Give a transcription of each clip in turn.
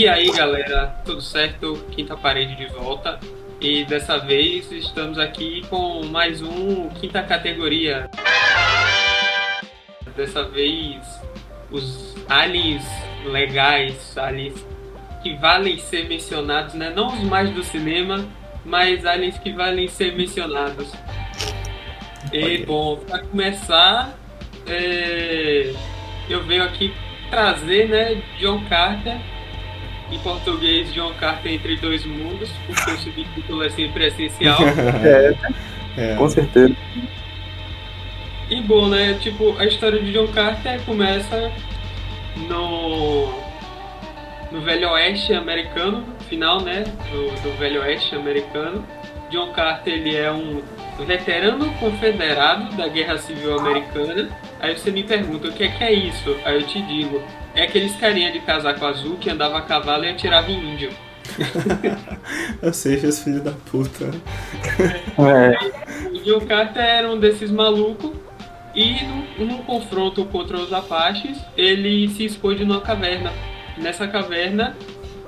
E aí galera, tudo certo? Quinta parede de volta. E dessa vez estamos aqui com mais um quinta categoria. Dessa vez os aliens legais, aliens que valem ser mencionados, né? Não os mais do cinema, mas aliens que valem ser mencionados. E bom, para começar, é, eu venho aqui trazer, né, John Carter em português, John Carter entre dois mundos, porque o subtítulo é sempre essencial. é, é, com certeza. E bom, né? Tipo, a história de John Carter começa no, no Velho Oeste americano, final, né? Do, do Velho Oeste americano. John Carter ele é um veterano confederado da Guerra Civil Americana. Aí você me pergunta o que é que é isso? Aí eu te digo, é aqueles carinha de casaco azul que andava a cavalo e atirava em índio. Ou seja, os filhos da puta. É. O John Carter era um desses malucos e num, num, confronto contra os Apaches, ele se esconde numa caverna. Nessa caverna,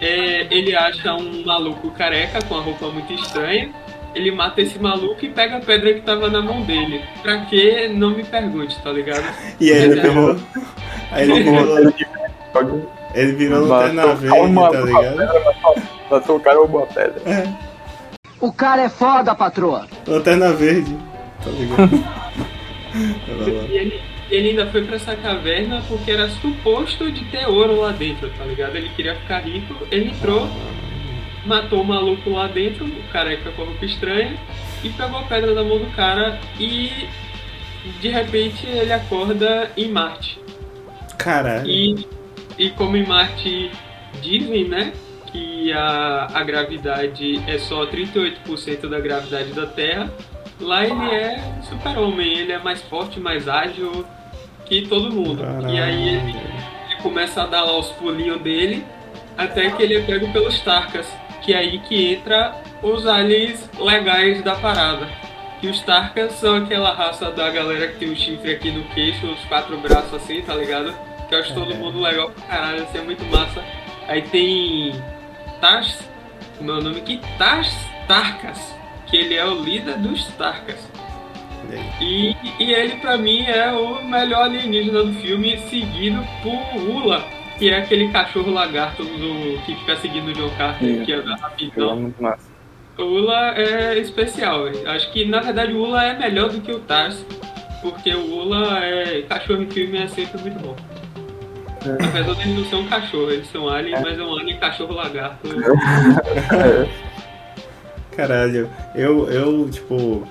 é, ele acha um maluco careca com a roupa muito estranha. Ele mata esse maluco e pega a pedra que tava na mão dele. Pra que? Não me pergunte, tá ligado? E aí ele pegou. Aí ele virou. Ele virou lanterna verde, tá ligado? Matou o cara ou uma pedra. É. O cara é foda, patroa. Lanterna verde, tá ligado? e ele, ele ainda foi pra essa caverna porque era suposto de ter ouro lá dentro, tá ligado? Ele queria ficar rico, ele entrou, matou o maluco lá dentro, o careca com a roupa estranha, e pegou a pedra da mão do cara e de repente ele acorda em Marte. Caralho. E, e como em Marte dizem, né? Que a, a gravidade é só 38% da gravidade da Terra. Lá ele é super-homem, ele é mais forte, mais ágil que todo mundo. Caralho. E aí ele, ele, começa a dar lá os pulinhos dele, até que ele é pego pelos Tarkas, que é aí que entra os aliens legais da parada. E os Tarkas são aquela raça da galera que tem o chifre aqui no queixo, os quatro braços assim, tá ligado? Que eu acho todo mundo legal pra caralho, assim, é muito massa. Aí tem Tars, meu nome aqui, Tars Tarkas, que ele é o líder dos Tarkas. E, e ele, pra mim, é o melhor alienígena do filme, seguido por Ula, que é aquele cachorro lagarto do, que fica seguindo o John Carter, Sim. que anda rapidão. É muito massa. O Ula é especial, acho que na verdade o Ula é melhor do que o Tars, porque o Ula é. cachorro em filme é sempre muito bom. Apesar de eles não ser um cachorro, eles são alien, mas é um alien cachorro lagarto. Caralho, eu, eu, tipo,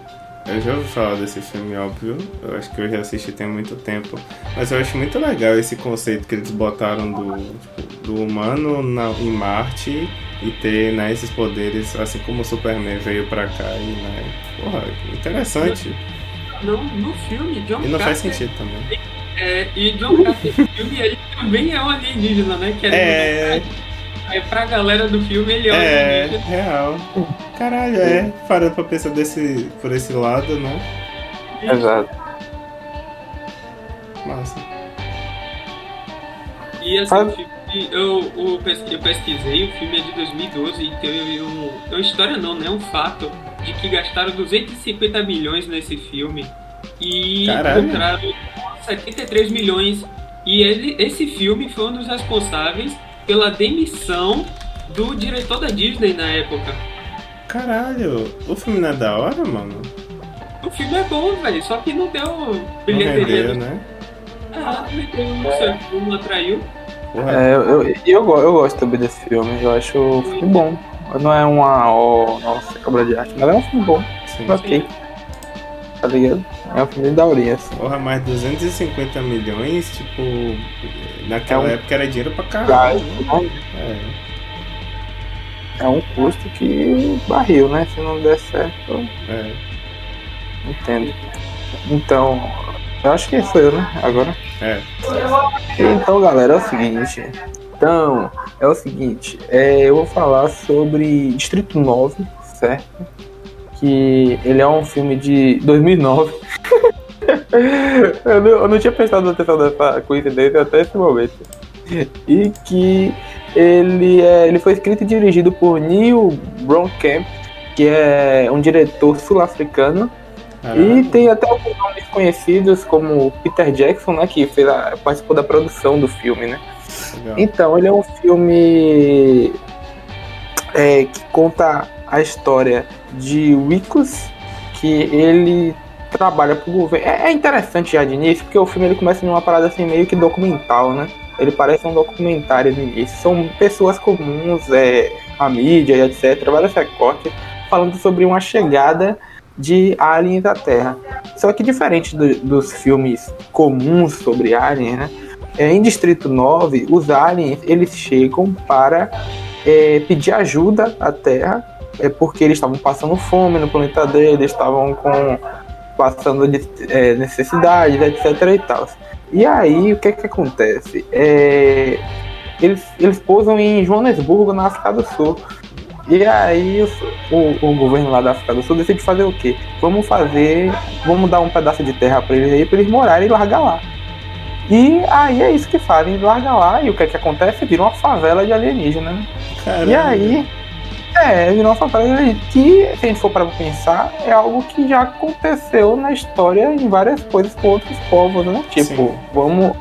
eu já ouvi falar desse filme, óbvio. Eu acho que eu já assisti tem muito tempo. Mas eu acho muito legal esse conceito que eles botaram do, tipo, do humano na, em Marte e ter né, esses poderes, assim como o Superman veio pra cá e, né? Porra, interessante. Não, no filme, John E não Carter, faz sentido também. É, e John Carter filme, ele também é um alienígena, né? Que é. é... Aí pra galera do filme ele é um é, alienígena. real. Caralho, é. Parando pra pensar desse, por esse lado, né? Exato. Massa. E assim, ah. o filme, eu, eu, pesquisei, o filme é de 2012 e tem um, uma história não, né? Um fato de que gastaram 250 milhões nesse filme e Caralho. lucraram 73 milhões. E ele, esse filme foi um dos responsáveis pela demissão do diretor da Disney na época. Caralho, o filme não é da hora, mano? O filme é bom, velho, só que não deu bilheteria. Não né? Ah, não, não atraiu. É, eu, eu, eu, eu, gosto também desse filme, eu acho o filme bom. Não é uma, oh, nossa, cobra de arte, mas é um filme bom. Sim, ok. Sim. Tá ligado? É um filme da horinha, assim. Porra, mais 250 milhões, tipo. Naquela é um... época era dinheiro pra caralho. Né? É. é um custo que barril, né? Se não der certo. É. Entendo. Então, eu acho que foi eu, né? Agora. É. Então, galera, é o seguinte. Então, é o seguinte. É, eu vou falar sobre Distrito 9, certo? Que ele é um filme de 2009 eu, não, eu, não, tinha prestado atenção nessa coincidência até esse momento. E que ele, é, ele foi escrito e dirigido por Neil Blomkamp, que é um diretor sul-africano. E tem até alguns nomes conhecidos, como Peter Jackson, né, que fez a, participou da produção do filme, né? Legal. Então, ele é um filme é, que conta a história de Wicos, que ele trabalha pro governo. É, é interessante já de início, porque o filme ele começa numa parada assim meio que documental, né? Ele parece um documentário no início. São pessoas comuns, é, a mídia etc., vários recortes, falando sobre uma chegada de aliens à Terra. Só que diferente do- dos filmes comuns sobre aliens, né? É, em Distrito 9, os aliens eles chegam para é, pedir ajuda à Terra, é porque eles estavam passando fome no planeta deles, estavam com passando de, é, necessidades, etc e tal. E aí, o que que acontece? É, eles, eles pousam em Joanesburgo, na África do Sul. E aí o, o governo lá da África do Sul decide fazer o quê? Vamos fazer, vamos dar um pedaço de terra para eles aí, para eles morarem e largar lá. E aí é isso que fazem, larga lá, e o que que acontece? Vira uma favela de alienígena, né? E aí, é, de alienígena, que, se a gente for para pensar, é algo que já aconteceu na história em várias coisas com outros povos, né? Tipo, Sim. vamos.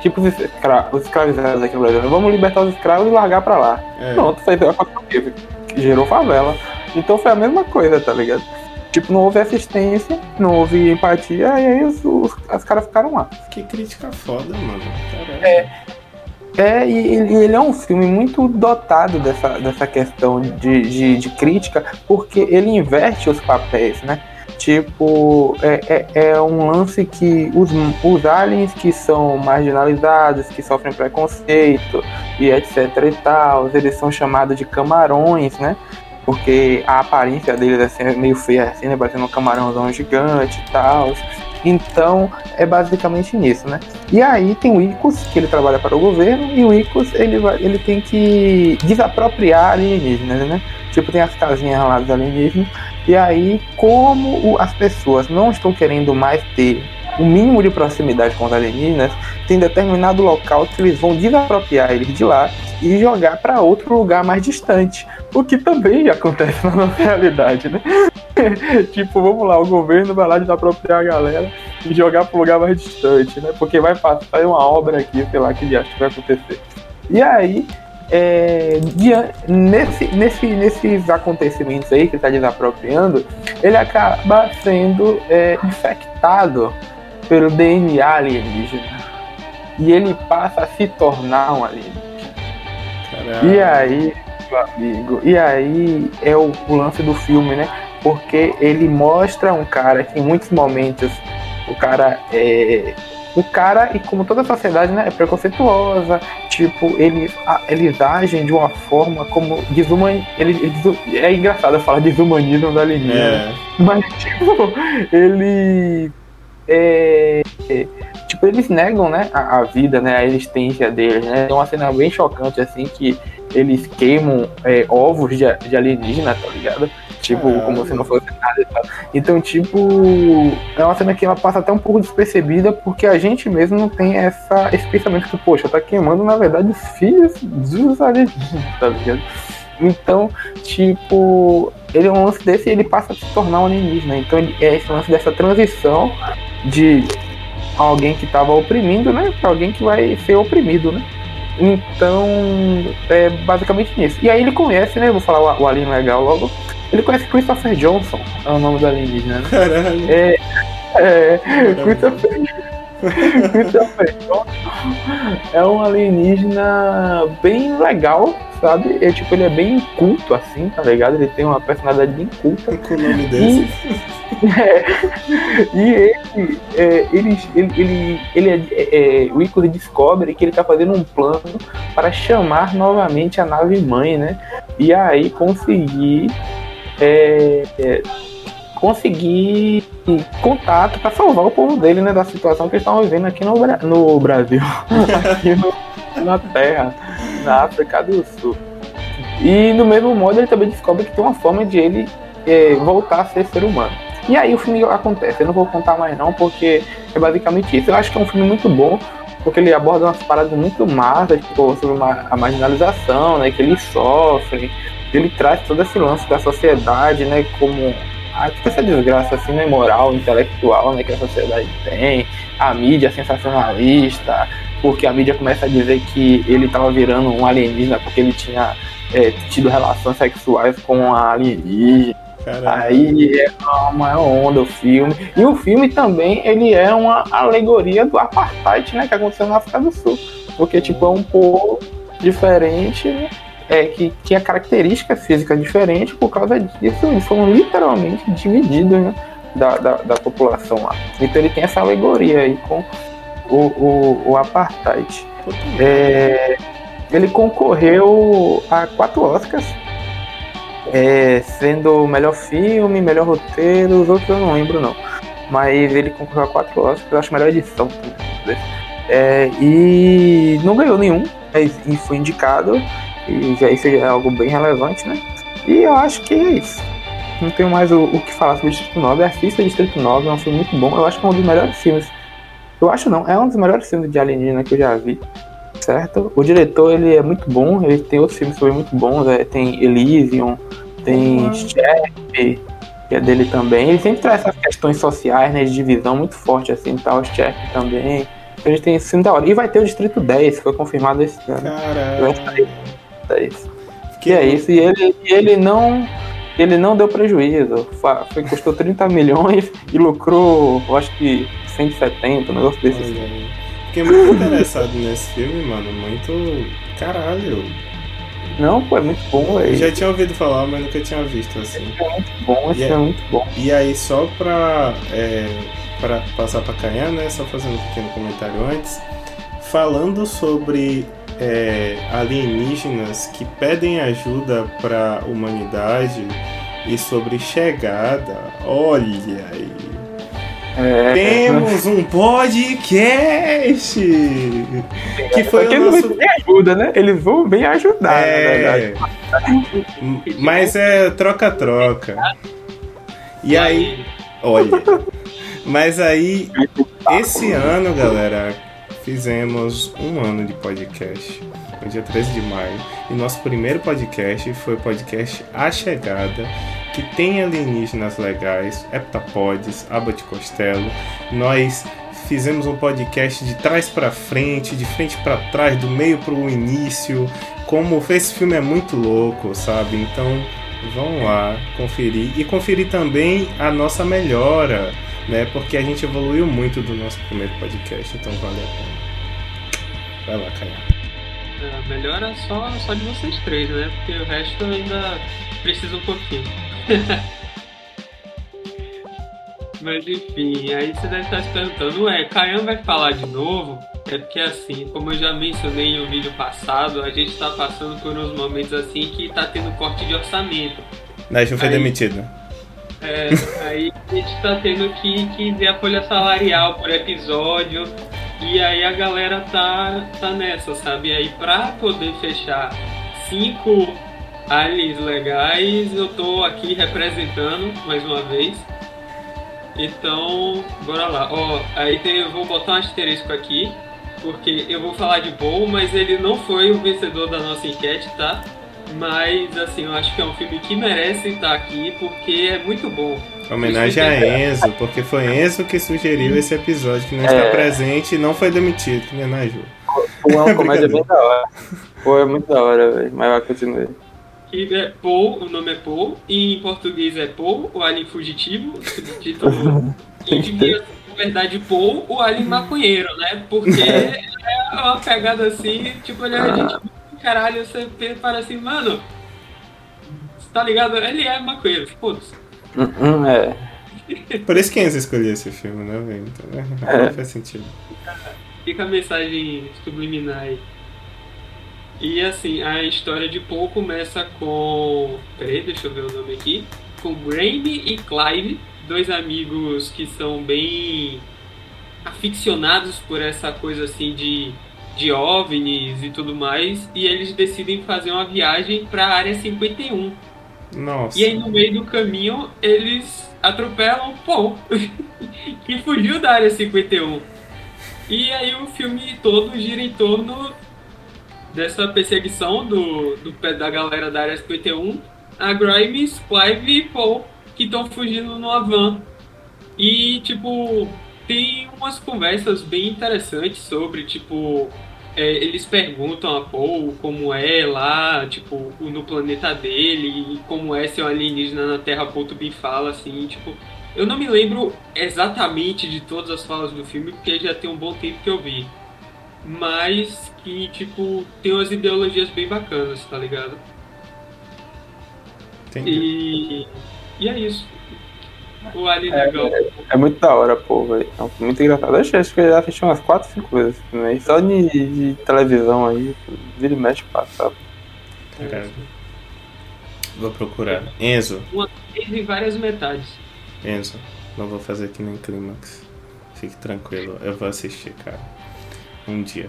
Tipo, os, escra os escravizados aqui no Brasil, vamos libertar os escravos e largar pra lá. É. Pronto, foi a que gerou favela. Então foi a mesma coisa, tá ligado? Tipo, não houve assistência, não houve empatia, e aí os, os, os caras ficaram lá. Que crítica foda, mano. Caralho. É. É, e, e ele é um filme muito dotado dessa, dessa questão de, de, de crítica, porque ele inverte os papéis, né? Tipo, é, é, é um lance que os, os aliens que são marginalizados, que sofrem preconceito e etc e tal, eles são chamados de camarões, né? Porque a aparência deles é assim, meio feia, assim, né? Parecendo um camarãozão gigante e tal. Então, é basicamente nisso, né? E aí tem o ICOS, que ele trabalha para o governo, e o ICOS ele, ele tem que desapropriar alienígenas, né? Tipo, tem as casinhas lá dos alienígenas, e aí, como as pessoas não estão querendo mais ter o mínimo de proximidade com os alienígenas, tem determinado local que eles vão desapropriar eles de lá e jogar para outro lugar mais distante. O que também acontece na nossa realidade, né? tipo, vamos lá, o governo vai lá desapropriar a galera e jogar para um lugar mais distante, né? Porque vai passar uma obra aqui, sei lá, que ele acha que vai acontecer. E aí, é, nesse, nesse, nesses acontecimentos aí que está desapropriando, ele acaba sendo é, infectado pelo DNA alienígena. E ele passa a se tornar um alienígena. Caralho. E aí, meu amigo, e aí é o, o lance do filme, né? Porque ele mostra um cara que em muitos momentos o cara é. O cara, e como toda a sociedade, né, é preconceituosa, tipo, eles, eles agem de uma forma como desuman... ele, ele É engraçado falar desumanismo da alienígena, É. mas, tipo, ele. É, é, tipo, eles negam, né, a, a vida, né, a existência deles, né? Tem uma cena bem chocante, assim, que eles queimam é, ovos de, de alienígena, tá ligado? Tipo, Caralho. como se não fosse nada e tal. Então, tipo, é uma cena que ela passa até um pouco despercebida, porque a gente mesmo não tem essa, esse pensamento que, poxa, tá queimando, na verdade, os filhos dos alienígenas, tá ligado? Então, tipo, ele é um lance desse e ele passa a se tornar um alienígena. Então, ele, é esse lance dessa transição de alguém que estava oprimindo, né, para alguém que vai ser oprimido, né? Então, é basicamente nisso. E aí ele conhece, né, vou falar o, o alien legal logo, ele conhece Christopher Johnson, é o nome do alienígena, né? Caralho. É, Christopher, Christopher Johnson é um alienígena bem legal, sabe? É, tipo, ele é bem culto, assim, tá ligado? Ele tem uma personalidade bem culta. Com o nome desse. É, e ele, é, ele, ele, ele, ele é, é, é, o Ico descobre que ele tá fazendo um plano para chamar novamente a nave mãe, né? E aí conseguir é, é, conseguir contato para salvar o povo dele, né? Da situação que eles estavam vivendo aqui no, no Brasil, aqui no- na Terra, na África do Sul. E no mesmo modo ele também descobre que tem uma forma de ele é, voltar a ser ser humano. E aí o filme acontece. Eu não vou contar mais não, porque é basicamente isso. Eu acho que é um filme muito bom, porque ele aborda umas paradas muito massas, tipo, sobre a marginalização, né, que eles sofrem, ele traz todo esse lance da sociedade, né, como a, tipo, essa desgraça assim, né, moral, intelectual, né, que a sociedade tem, a mídia sensacionalista, porque a mídia começa a dizer que ele estava virando um alienígena porque ele tinha é, tido relações sexuais com a alienígena. Caramba. Aí é uma onda o filme. E o filme também, ele é uma alegoria do apartheid, né, que aconteceu na África do Sul. Porque, tipo, é um povo diferente, né, é, que tinha características físicas diferentes, por causa disso eles foram literalmente divididos, né, da, da, da população lá. Então ele tem essa alegoria aí com o, o, o apartheid. É, ele concorreu a quatro Oscars, é, sendo melhor filme, melhor roteiro, os outros eu não lembro não. Mas ele concorreu a quatro Oscars, acho melhor edição. É, e não ganhou nenhum, mas foi indicado, e já isso é algo bem relevante, né? E eu acho que é isso. Não tenho mais o, o que falar sobre Distrito 9. Assista Distrito 9, é um filme muito bom. Eu acho que é um dos melhores filmes. Eu acho não, é um dos melhores filmes de alienígena que eu já vi certo? O diretor ele é muito bom, ele tem outros filmes também muito bons, é, tem Elysium, tem uhum. que é dele também. Ele sempre traz essas questões sociais, né, de divisão muito forte, assim, tal, tá, Shep também. A gente tem esse filme da hora. E vai ter o Distrito 10, que foi confirmado esse ano. Caralho. 10. Que é isso, e ele, ele não ele não deu prejuízo. Foi, custou 30 milhões e lucrou, eu acho que 170, um negócio desse. Assim. Fiquei muito interessado nesse filme, mano. Muito. Caralho. Não, pô, é muito bom, velho. Já tinha ouvido falar, mas nunca tinha visto assim. Esse é muito bom, esse é, é, muito bom. E aí, só pra, é, pra passar pra Canhar, né? Só fazendo um pequeno comentário antes. Falando sobre é, alienígenas que pedem ajuda pra humanidade e sobre chegada, olha aí. É. Temos um podcast! Que foi Porque o nosso... ajuda, né? Eles vão bem ajudar, é... Mas é troca-troca. E aí, olha. Mas aí, esse ano, galera, fizemos um ano de podcast. No dia 13 de maio. E nosso primeiro podcast foi o podcast A Chegada que tem alienígenas legais, heptapodes, aba de costelo. Nós fizemos um podcast de trás para frente, de frente para trás, do meio para o início. Como esse filme é muito louco, sabe? Então vão lá conferir e conferir também a nossa melhora, né? Porque a gente evoluiu muito do nosso primeiro podcast, então vale a pena. Vai lá, Caio. É, a melhora só, só de vocês três, né? Porque o resto ainda precisa um pouquinho. Mas enfim, aí você deve estar se perguntando, ué, Kayan vai falar de novo? É porque assim, como eu já mencionei um vídeo passado, a gente está passando por uns momentos assim que está tendo corte de orçamento. Nigel foi aí, demitido. É, aí a gente está tendo que, que ver a folha salarial por episódio. E aí a galera tá, tá nessa, sabe? E aí pra poder fechar cinco aliens legais, eu tô aqui representando mais uma vez. Então, bora lá. Ó, aí tem, eu vou botar um asterisco aqui, porque eu vou falar de Bowl, mas ele não foi o vencedor da nossa enquete, tá? Mas, assim, eu acho que é um filme que merece estar aqui, porque é muito bom. Homenagem a Enzo, porque foi Enzo que sugeriu esse episódio, que não está é. presente e não foi demitido, que me homenageou. Foi uma comédia bem da hora. Foi muito da hora, velho. Mas vai continuar que é Paul, o nome é Paul, e em português é Paul, o alien fugitivo, título, e devia na verdade, Paul, o alien maconheiro, né? Porque é uma pegada assim, tipo, ele é gente, caralho, você para assim, mano, tá ligado? Ele é maconheiro, foda-se. Hum, é. Por isso que Enzo escolheu esse filme, né, velho? Então, né? É. faz sentido. Fica a mensagem subliminar aí. E assim, a história de Paul começa com. Peraí, deixa eu ver o nome aqui. Com Graeme e Clive, dois amigos que são bem aficionados por essa coisa assim de, de OVNIs e tudo mais. E eles decidem fazer uma viagem para a área 51. Nossa. E aí no meio do caminho eles atropelam Paul, que fugiu da área 51. E aí o filme todo gira em torno dessa perseguição do, do da galera da Área 51, a Grimes, Clive e Paul, que estão fugindo numa van. E, tipo, tem umas conversas bem interessantes sobre, tipo, é, eles perguntam a Paul como é lá, tipo, no planeta dele, e como é ser um alienígena na Terra, Paul também fala, assim, tipo... Eu não me lembro exatamente de todas as falas do filme, porque já tem um bom tempo que eu vi. Mas que, tipo, tem umas ideologias bem bacanas, tá ligado? Entendi. E, e é isso. O Alien é, legal. É, é, muito da hora, pô, velho. É muito engraçado. Eu acho que eu já assisti umas 4, 5 vezes né? Só de, de, televisão aí, vira e mexe passado. Caramba. Vou procurar. Enzo. Uma vez e várias metades. Enzo, não vou fazer aqui nem clímax. Fique tranquilo, eu vou assistir, cara. Um dia.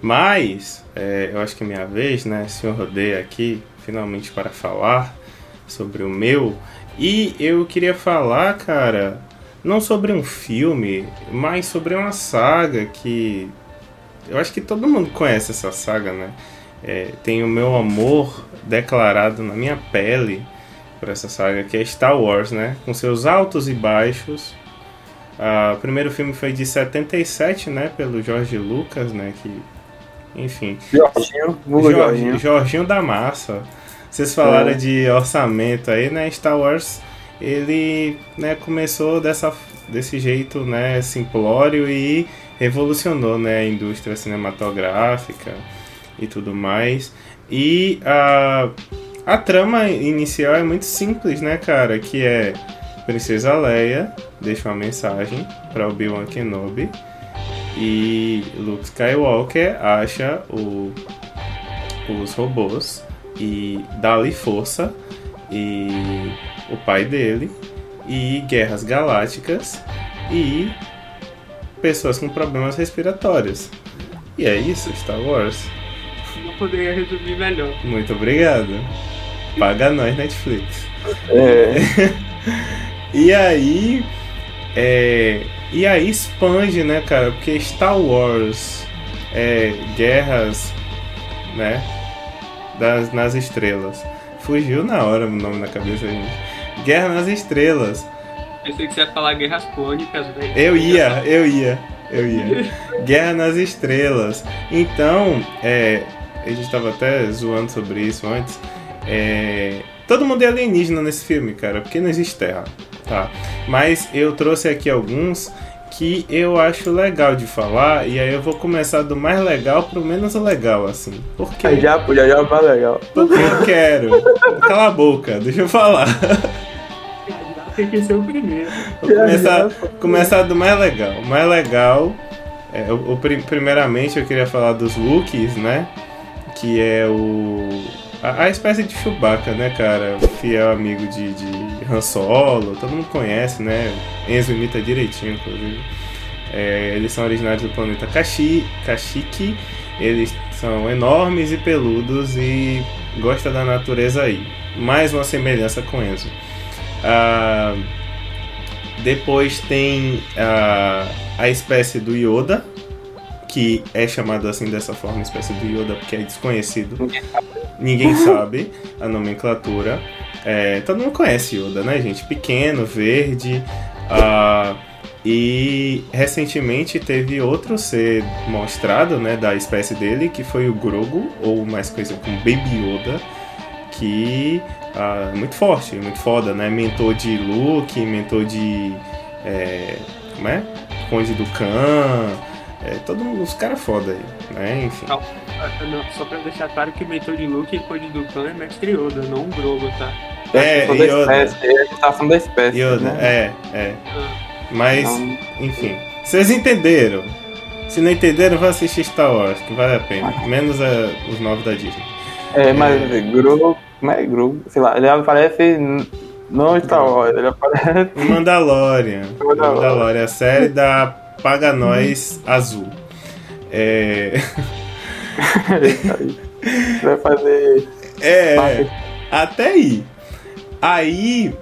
Mas, é, eu acho que é minha vez, né? Senhor Rodeia aqui, finalmente para falar sobre o meu. E eu queria falar, cara, não sobre um filme, mas sobre uma saga que. Eu acho que todo mundo conhece essa saga, né? É, tem o meu amor declarado na minha pele por essa saga, que é Star Wars, né? Com seus altos e baixos. Ah, o primeiro filme foi de 77, né? Pelo George Lucas, né? Que, enfim. Jorginho, Jorginho. Jorginho da Massa. Vocês falaram é. de orçamento aí, né? Star Wars, ele né, começou dessa, desse jeito, né? Simplório e revolucionou, né? A indústria cinematográfica e tudo mais. E a, a trama inicial é muito simples, né, cara? Que é Princesa Leia deixa uma mensagem para Obi-Wan Kenobi e Luke Skywalker acha o, os robôs e dá-lhe força e o pai dele e guerras galácticas e pessoas com problemas respiratórios. E é isso, Star Wars. Não poderia resumir melhor. Muito obrigado. Paga nós, Netflix. É. e aí. É, e aí expande, né, cara? Porque Star Wars, é, guerras, né? Das, nas Estrelas. Fugiu na hora o nome na cabeça, gente. Guerra nas Estrelas. Pensei que você ia falar Guerras Clônicas, velho. Eu ia, eu ia, eu ia. Guerra nas Estrelas. Então, é, a gente tava até zoando sobre isso antes. É, todo mundo é alienígena nesse filme, cara, porque não existe Terra, tá? Mas eu trouxe aqui alguns que eu acho legal de falar, e aí eu vou começar do mais legal pro menos legal, assim. Porque. Aí já, já, já mais legal. Porque eu quero. Cala a boca, deixa eu falar. Tem que ser o primeiro. Vou começar, começar do mais legal. O mais legal. É, o, o, primeiramente eu queria falar dos looks, né? Que é o. A, a, espécie de Chewbacca, né, cara? Fiel amigo de, de Han Solo, todo mundo conhece, né? Enzo imita direitinho, inclusive. É, eles são originários do planeta Kashi, Kashyyyk. Eles são enormes e peludos e gosta da natureza aí. Mais uma semelhança com Enzo. Ah, depois tem a, a espécie do Yoda, que é chamado assim dessa forma, espécie do Yoda, porque é desconhecido. Ninguém sabe a nomenclatura. É, todo mundo conhece Yoda, né, gente? Pequeno, verde. Uh, e recentemente teve outro ser mostrado, né, da espécie dele, que foi o Grogu, ou mais conhecido como Baby Yoda, que uh, é muito forte, muito foda, né? Mentor de Luke, mentor de. É, como é? Conde do Khan. É, todo mundo, os caras foda aí, né? Enfim. Só pra deixar claro que o mentor de Luke e Conde do Khan é Mestre Yoda, não um Grogu, tá? É, Yoda. Espécie, ele tá falando da espécie. Yoda, né? é, é. Mas, enfim. Vocês entenderam? Se não entenderam, vão assistir Star Wars, que vale a pena. Menos a, os novos da Disney. É, mas é. Grogu. Como é Grogu? Sei lá, ele aparece. Não Star Wars, ele aparece. Mandalorian. Mandalorian. Mandalorian, a série da Paga Nós Azul. É. Vai fazer. É. Até aí. Aí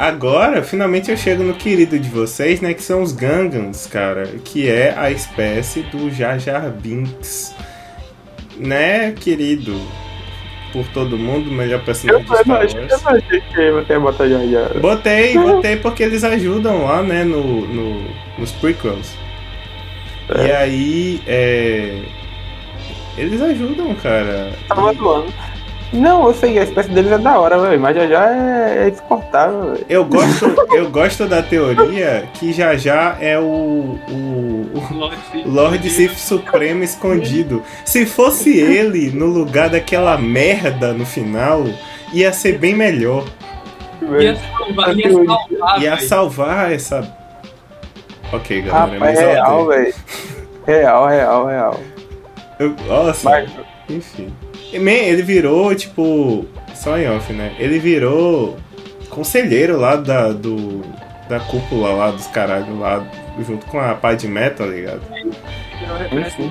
Agora, finalmente eu chego no querido de vocês, né? Que são os Gangans, cara. Que é a espécie do Jar Jar Binks. Né, querido? Por todo mundo, melhor Eu personagem de não, Star Wars. eu não achei que você ia botar. Botei, botei porque eles ajudam lá, né, no, no- nos prequels. E aí, é... Eles ajudam, cara. Tava zoando. Não, eu sei, a espécie deles é da hora, velho. Mas já já é, é exportável, velho. Eu gosto, eu gosto da teoria que já já é o, o, o Lord Sith Supremo escondido. Se fosse ele no lugar daquela merda no final, ia ser bem melhor. Ia salvar, ia salvar, Ia salvar essa. Ok, galera, Rapaz, mas é real, velho. Real, real, real. eu, Nossa, Mas, enfim. Man, ele virou, tipo. Só em off, né? Ele virou conselheiro lá da, do, da cúpula lá dos caralho lá, junto com a Pai de Meta, tá ligado?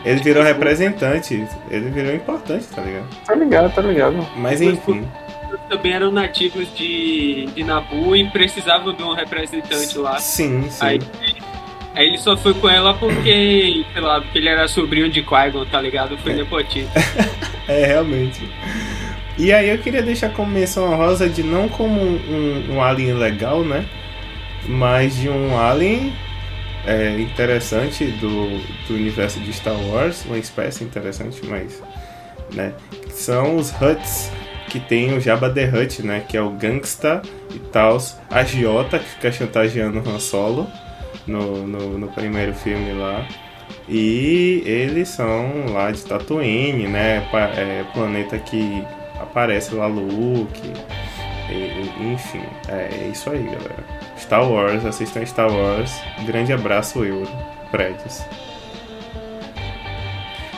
Ele virou representante, ele virou importante, tá ligado? tá ligado, tá ligado. Mas enfim. Também eram nativos de, de Nabu e precisavam de um representante lá. Sim, sim. Aí, aí ele só foi com ela porque, sei lá, porque ele era sobrinho de Qui-Gon, tá ligado? Foi nepotismo. É, realmente. E aí eu queria deixar como menção honrosa de não como um, um, alien legal, né? Mas de um alien é, interessante do, do universo de Star Wars, uma espécie interessante, mas. Né? São os Huts, que tem o Jabba the Hutt, né? Que é o gangsta e tal, agiota que fica chantageando o Han Solo no, no, no primeiro filme lá. E eles são lá de Tatooine, né? É, planeta que aparece lá Luke. E- enfim, é isso aí, galera. Star Wars, assistam Star Wars. Grande abraço, Euro. Prédios.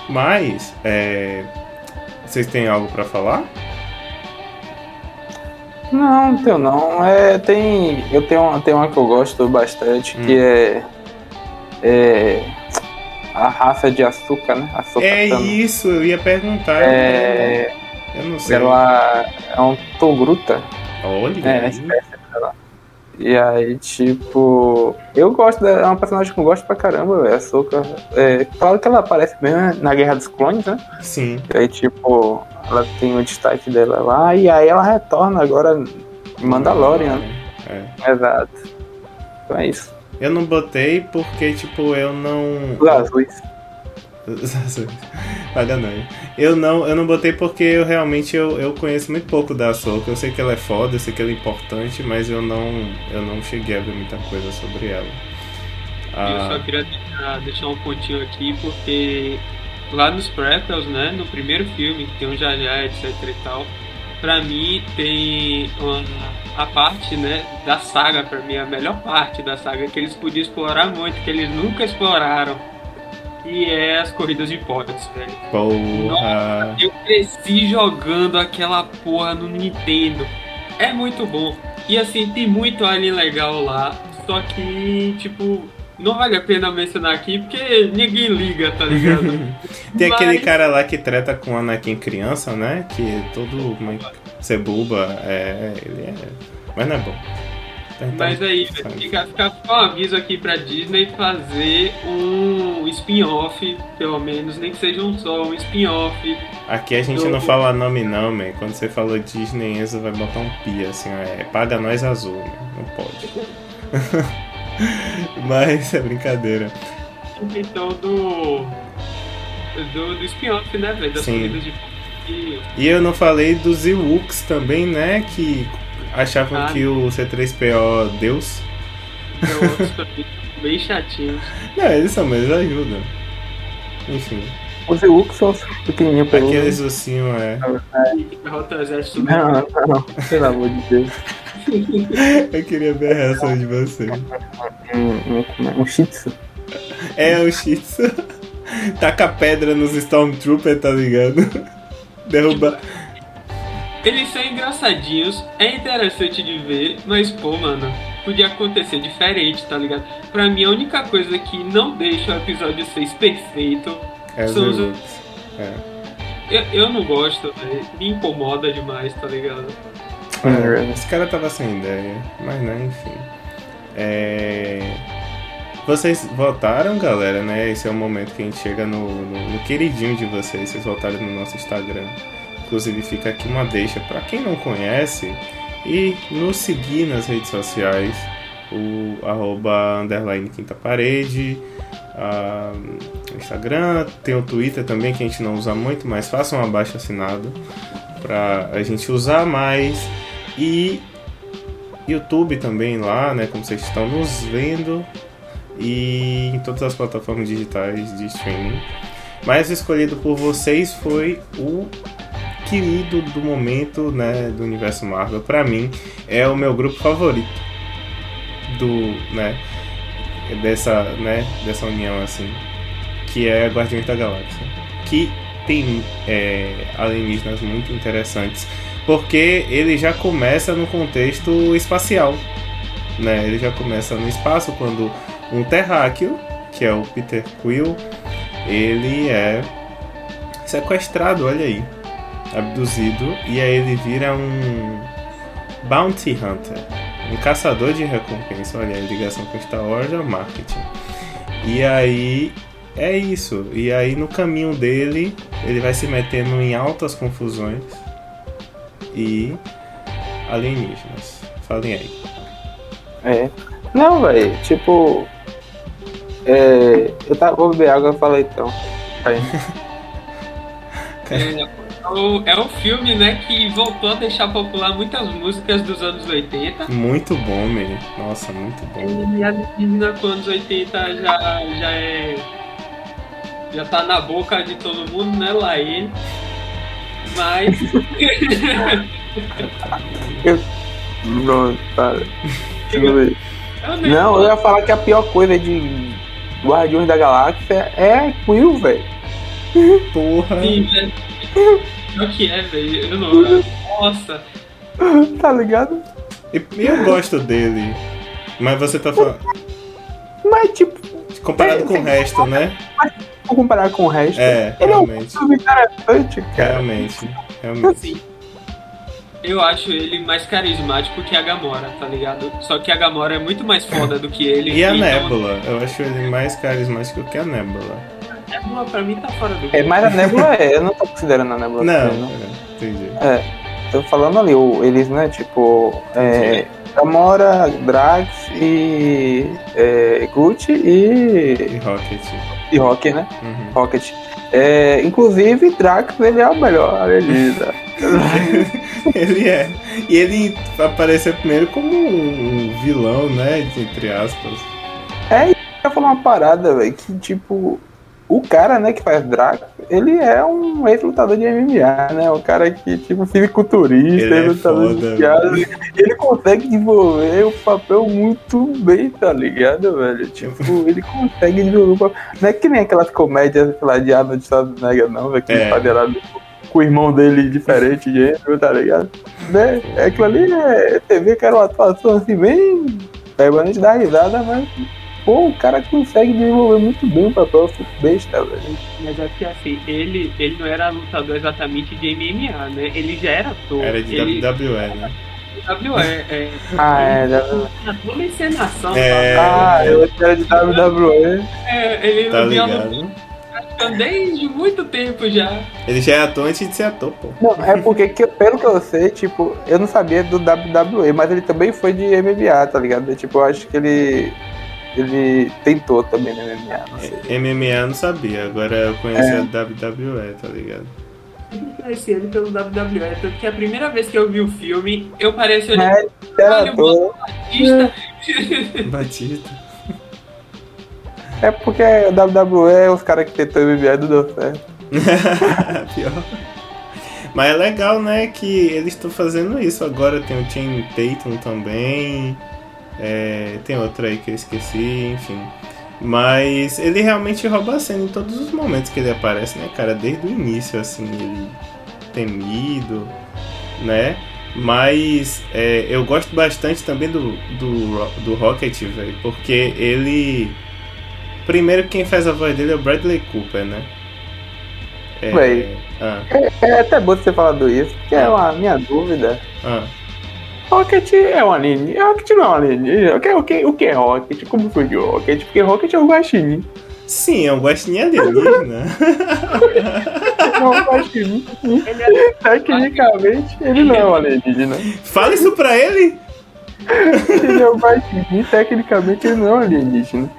Mas, é, vocês têm algo pra falar? Não, tenho não. É, tem, eu tenho uma, tem uma que eu gosto bastante, Hum. que é, é a raça de açúcar, né? Açúcar É isso, eu ia perguntar. É, Eu não sei. ela é um togruta. Olha. É, espécie dela. E aí, tipo, eu gosto dela, é uma personagem que eu gosto pra caramba, velho. Açúcar. É, claro que ela aparece mesmo na Guerra dos Clones, né? Sim. E aí, tipo, ela tem o destaque dela lá, e aí ela retorna agora em Mandalorian. É. Exato. Então é isso. Eu não botei porque, tipo, eu não. Os azuis. Paga não. Eu não, eu não botei porque eu realmente eu, eu conheço muito pouco da Ahsoka. Eu sei que ela é foda, eu sei que ela é importante, mas eu não, eu não cheguei a ver muita coisa sobre ela. E eu só Ah, queria deixar, deixar um pontinho aqui, porque lá nos prequels, né, no primeiro filme, que tem um Jar, etc e tal, pra mim tem uma, a parte, né, da saga, pra mim, a melhor parte da saga, que eles podiam explorar muito, que eles nunca exploraram, que é as corridas de pods, velho. porra. Eu cresci jogando aquela porra no Nintendo. É muito bom. E assim, tem muito alien legal lá. Só que, tipo, não vale a pena mencionar aqui porque ninguém liga, tá ligado? Tem aquele Mas- cara lá que treta com o Anakin criança, né? Que todo como é cebuba. É, ele é. Mas não é bom. Então, Mas aí, fica, fica um aviso aqui pra Disney fazer um spin-off, pelo menos, nem que seja um só, um spin-off. Aqui a gente do- não fala nome não, man. Quando você falou Disney, Enzo vai botar um pi, assim, ó, é paga nós azul, man. Não pode. Mas é brincadeira. Então, do. Do, do spin-off, né, velho? Das Sim. corridas de e E eu não falei dos Ewoks também, né? Que achavam Ah. que o C3PO Deus. então, bem chatinhos. Não, eles são, mas eles ajudam. Enfim, Os Ewoks são os pequenininhos peludos. aqueles ursinhos é. Derrota o exército Não, não, não. Pelo amor de Deus. Eu queria ver a reação de vocês. Um, um, um shih tzu. É o Shih Tzu. Taca pedra nos Stormtrooper, tá ligado? Derruba. Eles são engraçadinhos, é interessante de ver, mas pô, mano, podia acontecer diferente, tá ligado? Pra mim, a única coisa que não deixa o episódio 6 perfeito, É São os-. É. eu, eu não gosto, velho, me incomoda demais, tá ligado? É, esse cara tava sem ideia, mas né, enfim. É... Vocês votaram, galera, né? Esse é o momento que a gente chega no, no, no queridinho de vocês. Vocês votaram no nosso Instagram. Inclusive fica aqui uma deixa para quem não conhece e nos seguir nas redes sociais, o arroba underline quinta parede, Instagram, tem o Twitter também que a gente não usa muito, mas façam um abaixo assinado para a gente usar mais e YouTube também lá, né, como vocês estão nos vendo e em todas as plataformas digitais de streaming. Mas escolhido por vocês foi o querido do momento, né, do universo Marvel. Para mim é o meu grupo favorito do, né, dessa, né, dessa união assim, que é Guardiões da Galáxia, que tem é, alienígenas muito interessantes, porque ele já começa no contexto espacial, né? Ele já começa no espaço quando um terráqueo, que é o Peter Quill, ele é sequestrado, olha aí, abduzido, e aí ele vira um bounty hunter, um caçador de recompensa. Olha a ligação com Star Wars é o marketing. E aí é isso. E aí no caminho dele, ele vai se metendo em altas confusões e alienígenas. Falem aí. É. Não, velho, tipo. É, eu tava, vou beber água e falei então. Aí. É o, é um filme, né, que voltou a deixar popular muitas músicas dos anos 80. Muito bom, meu. Nossa, muito bom. E a Disney com anos 80 já, já é. Já tá na boca de todo mundo, né, lá ele. Mas. eu... Pronto, para. Deixa eu ver. Não, eu ia falar que a pior coisa de Guardiões da Galáxia é Quill, velho. Porra. Sim, né? O que é, velho? Eu não. Nossa. Tá ligado? E eu gosto dele. Mas você tá falando. Mas, tipo. Comparado é, com o resto, né? Mas, comparar com o resto, é, ele realmente. é um interessante, cara. Realmente. Realmente. Sim. Eu acho ele mais carismático que a Gamora, tá ligado? Só que a Gamora é muito mais foda do que ele. E a então... Nebula? Eu acho ele mais carismático que a Nebula. A Nebula pra mim tá fora do É, mas a Nebula é, eu não tô considerando a Nebula. Não, também, não. É, entendi. É, tô falando ali, o, eles, né, tipo. É, Gamora, Drax e. É, Groot e. E Rocket. E Rocket, né? Uhum. Rocket. É, inclusive, Drax ele é o melhor alienígena. ele é. E ele apareceu primeiro como um vilão, né? Entre aspas. É, eu ia falar uma parada, velho, que tipo. O cara, né, que faz Drax, ele é um ex-lutador de MMA, né? Um cara que, tipo, fisiculturista, ele é foda, de. Ele consegue desenvolver o papel muito bem, tá ligado, velho? Tipo, ele consegue desenvolver o papel. Não é que nem aquelas comédias, sei lá, de Arnold Schwarzenegger, não, velho, que É. com o irmão dele diferente de gênero, tá ligado? Né? É aquilo ali, é, você vê que era uma atuação assim, bem. Pega a gente dá risada, mas. Pô, o cara consegue desenvolver muito bem o papel, eu fico besta, velho. Mas é que assim, ele, ele não era lutador exatamente de MMA, né? Ele já era ator. Era de ele, WWE, né? WWE, é, Ah, é, da- é toda encenação. É. Ah, eu era de WWE. É, ele Tá ligado? desde muito tempo já. Ele já é ator antes de ser ator, pô. Não, é porque, que- pelo que eu sei, tipo, eu não sabia do WWE, mas ele também foi de MMA, tá ligado? Tipo, eu acho que ele. Ele tentou também no MMA, não sei. MMA eu não sabia, agora eu conheci a WWE, tá ligado? Eu conheci ele pelo WWE, tanto que a primeira vez que eu vi o filme, eu parecia olhar Mas era Olha, ator. artista. Batista. É porque o WWE, os caras que tentou MMA não deu certo. Pior. Mas é legal, né, que eles estão fazendo isso. Agora tem o Chain Tatum também. É, tem outro aí que eu esqueci, enfim. Mas ele realmente rouba a cena em todos os momentos que ele aparece, né, cara? Desde o início, assim, ele temido, né? Mas é, eu gosto bastante também do, do, do Rocket, velho, porque ele. Primeiro, quem faz a voz dele é o Bradley Cooper, né? É, ah, É até bom você falado isso, porque é uma minha dúvida. ah. Rocket é um alienígena. Rocket não é um alienígena. O que, o que, o que é Rocket? Como surgiu Rocket? Porque Rocket é um guaxinim. Sim, é um guaxinim alienígena. É um guaxinim. Tecnicamente, ele não é um alienígena. Fala isso pra ele! Ele é um guaxinim, tecnicamente ele não é um alienígena.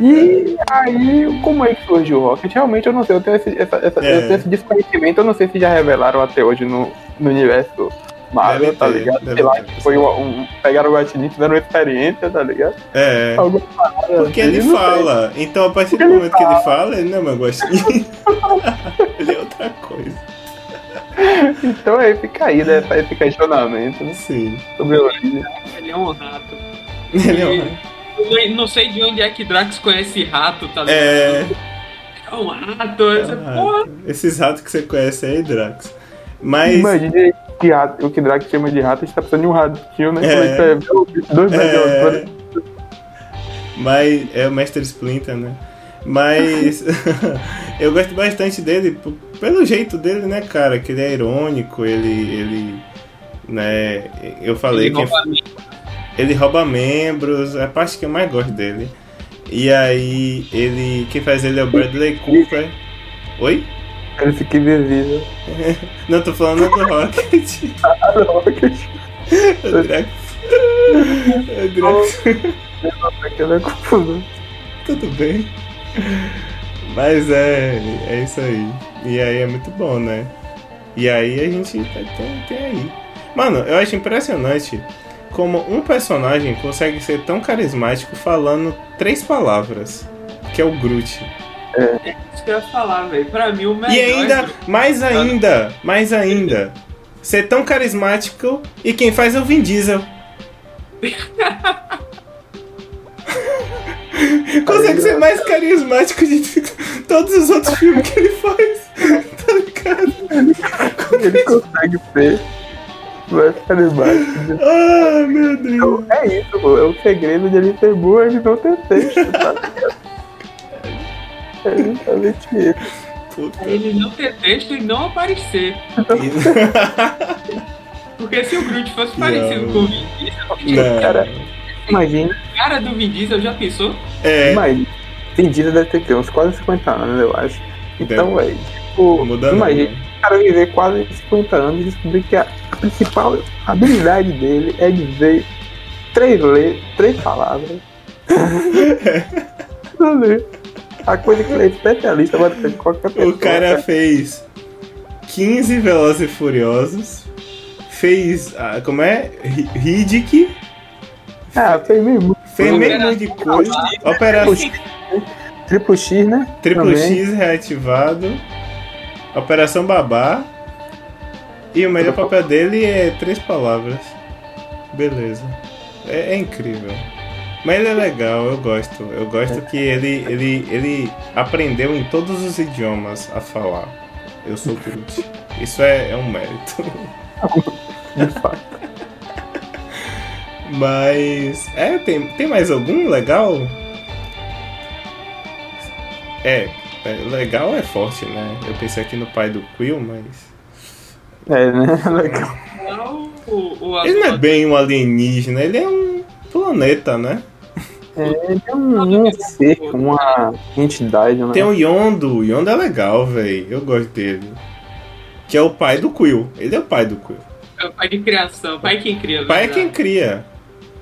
E aí, como é que surgiu o Rocket? Realmente eu não sei, eu tenho esse, essa, essa, É. eu tenho esse desconhecimento, eu não sei se já revelaram até hoje no, no universo Marvel, Deve tá ter, ligado? deve Sei lá, que foi um, um- pegaram o guaxinim, fizeram uma experiência, tá ligado? É. Alguma parada Porque ele fala. Então, a partir Porque do ele momento que ele fala, ele não é meu guaxinim. ele é outra coisa. Então aí fica aí, né? Esse questionamento né, Sim. sobre a origem. Ele é um rato. Ele é um... Eu não- sei de onde é que Drax conhece rato, tá ligado? É. É um rato. Essa porra. Esses ratos que você conhece aí, Drax. Mas. Imagine que rato, o que Drax chama de rato, a gente tá precisando de um ratinho, né? É. Dois É, mas é o Mestre Splinter, né? Mas eu gosto bastante dele pelo jeito dele, né, cara? Que ele é irônico, ele, ele, né? Eu falei Ele que rouba ele rouba membros, é a parte que eu mais gosto dele. E aí ele, quem faz ele é o Bradley Cooper. Oi? Ele fica invisível. Não, tô falando do Rocket. Ah, Rocket. O Drax. O Drax. Aquela confusão. Tudo bem. Mas é, é isso aí. E aí é muito bom, né? E aí a gente tem, tem aí. Mano, eu acho impressionante como um personagem consegue ser tão carismático falando três palavras. Que é o Groot. Isso que eu ia falar, velho. Pra mim, o melhor. E ainda, mais ainda, mais ainda, ser tão carismático e quem faz é o Vin Diesel. Consegue ser mais carismático de todos os outros filmes que ele faz. Tá ligado? Ele consegue ser mais carismático. Ah, meu Deus. É isso, pô. É o segredo de ele ser bom, ele não ter texto, tá ligado? É justamente isso. Puta. Ele não ter texto e não aparecer. Porque se o Groot fosse parecido Não. com o Vin Diesel, Não. Cara, imagina, a cara do Vin Diesel já pensou? É, imagina. Vin Diesel deve ter que uns quase 50 anos, eu acho. Então, velho, tipo, muda não. imagina. né? o cara viver quase 50 anos e descobrir que a principal habilidade dele é dizer três, le três palavras. Valeu. A coisa que ele é especialista pode ser de qualquer pessoa. O cara fez 15 Velozes e Furiosos, fez, ah, como é? Ri- Riddick, Ah, fez mesmo. fez monte de coisa. Operação Triplo X, né? Triplo Também. X reativado, Operação Babá, e o melhor papel dele é três palavras. Beleza. É, é incrível. Mas ele é legal, eu gosto. Eu gosto que ele, ele, ele aprendeu em todos os idiomas a falar. Eu sou Groot. Isso é, é um mérito. De fato. Mas. É, tem, tem mais algum legal? É, é, legal é forte, né? Eu pensei aqui no pai do Quill, mas. É, né? Legal. Não, o, o Ele não é bem um alienígena, ele é um planeta, né? É, ele é um, um ser, uma entidade, né? Tem o Yondo, o Yondo é legal, velho. Eu gosto dele. Que é o pai do Quill. Ele é o pai do Quill. é o pai de criação, pai quem cria. Pai é quem cria.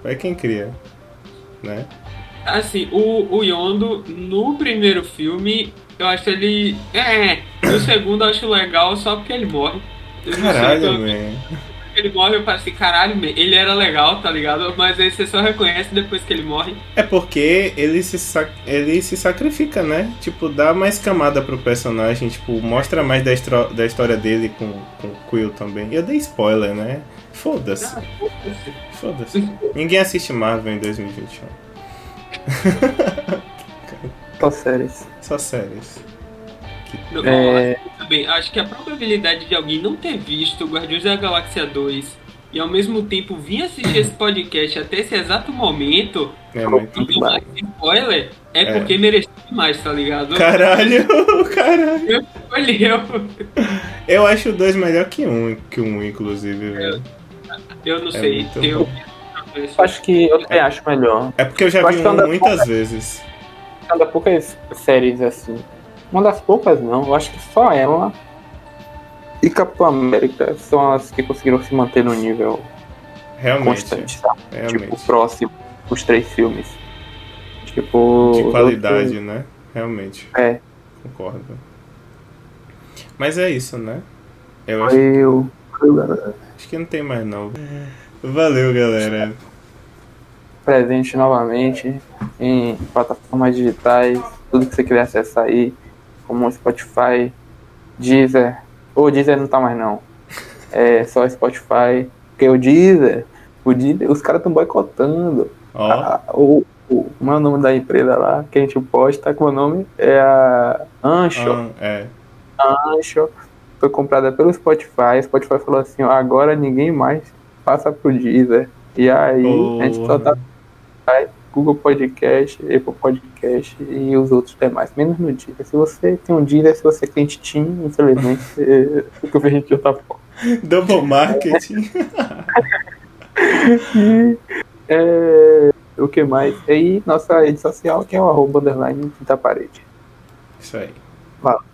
Pai é quem cria. Né? Assim, o, o Yondo, no primeiro filme, eu acho ele. É, no segundo eu acho legal só porque ele morre. Eu Caralho, man. Ele morre, eu falo assim, caralho, ele era legal, tá ligado? Mas aí você só reconhece depois que ele morre. É porque ele se, sac- ele se sacrifica, né? Tipo, dá mais camada pro personagem, tipo, mostra mais da, estro- da história dele com, com o Quill também. Eu dei spoiler, né? Foda-se, Ah, foda-se. foda-se. Ninguém assiste Marvel em 2021. Só séries. Só séries. Não, É, Também, acho que a probabilidade de alguém não ter visto Guardiões da Galáxia 2 e ao mesmo tempo vir assistir esse podcast até esse exato momento, É muito. spoiler, é, É. porque mereceu demais, tá ligado? Caralho, caralho. Escolheu. Eu acho o 2 melhor que um, que um inclusive, velho. Eu não É sei. Eu, Eu acho que eu também acho melhor. É porque eu já Eu vi que anda muitas vezes. Uma das poucas séries assim. Uma das poucas não, eu acho que só ela e Capitão América são as que conseguiram se manter no nível Realmente. constante, sabe? Realmente. Tipo, próximo, os três filmes. Tipo. De qualidade, né? Realmente. É. Concordo. Mas é isso, né? Eu acho, Eu. acho que não tem mais não. Valeu, galera. Presente novamente em plataformas digitais, tudo que você quiser acessar aí, como Spotify, Deezer. Ou Deezer não tá mais não. É só Spotify. Porque o Deezer, o Deezer os caras estão boicotando. Ó, Ah, o, é o nome da empresa lá que a gente posta, como é o nome? É a Ancho. ah, é. Ancho foi comprada pelo Spotify. O Spotify falou assim: ó, agora ninguém mais passa pro Deezer. E aí a gente só tá Google Podcast, Apple Podcast e os outros demais, menos no Deezer. Se você tem um Deezer, se você é cliente TIM, infelizmente, é, fica vendo de outra forma. Double marketing. E é, o que mais? E aí, nossa rede social, que é o arroba underline da parede. Isso aí. Valeu.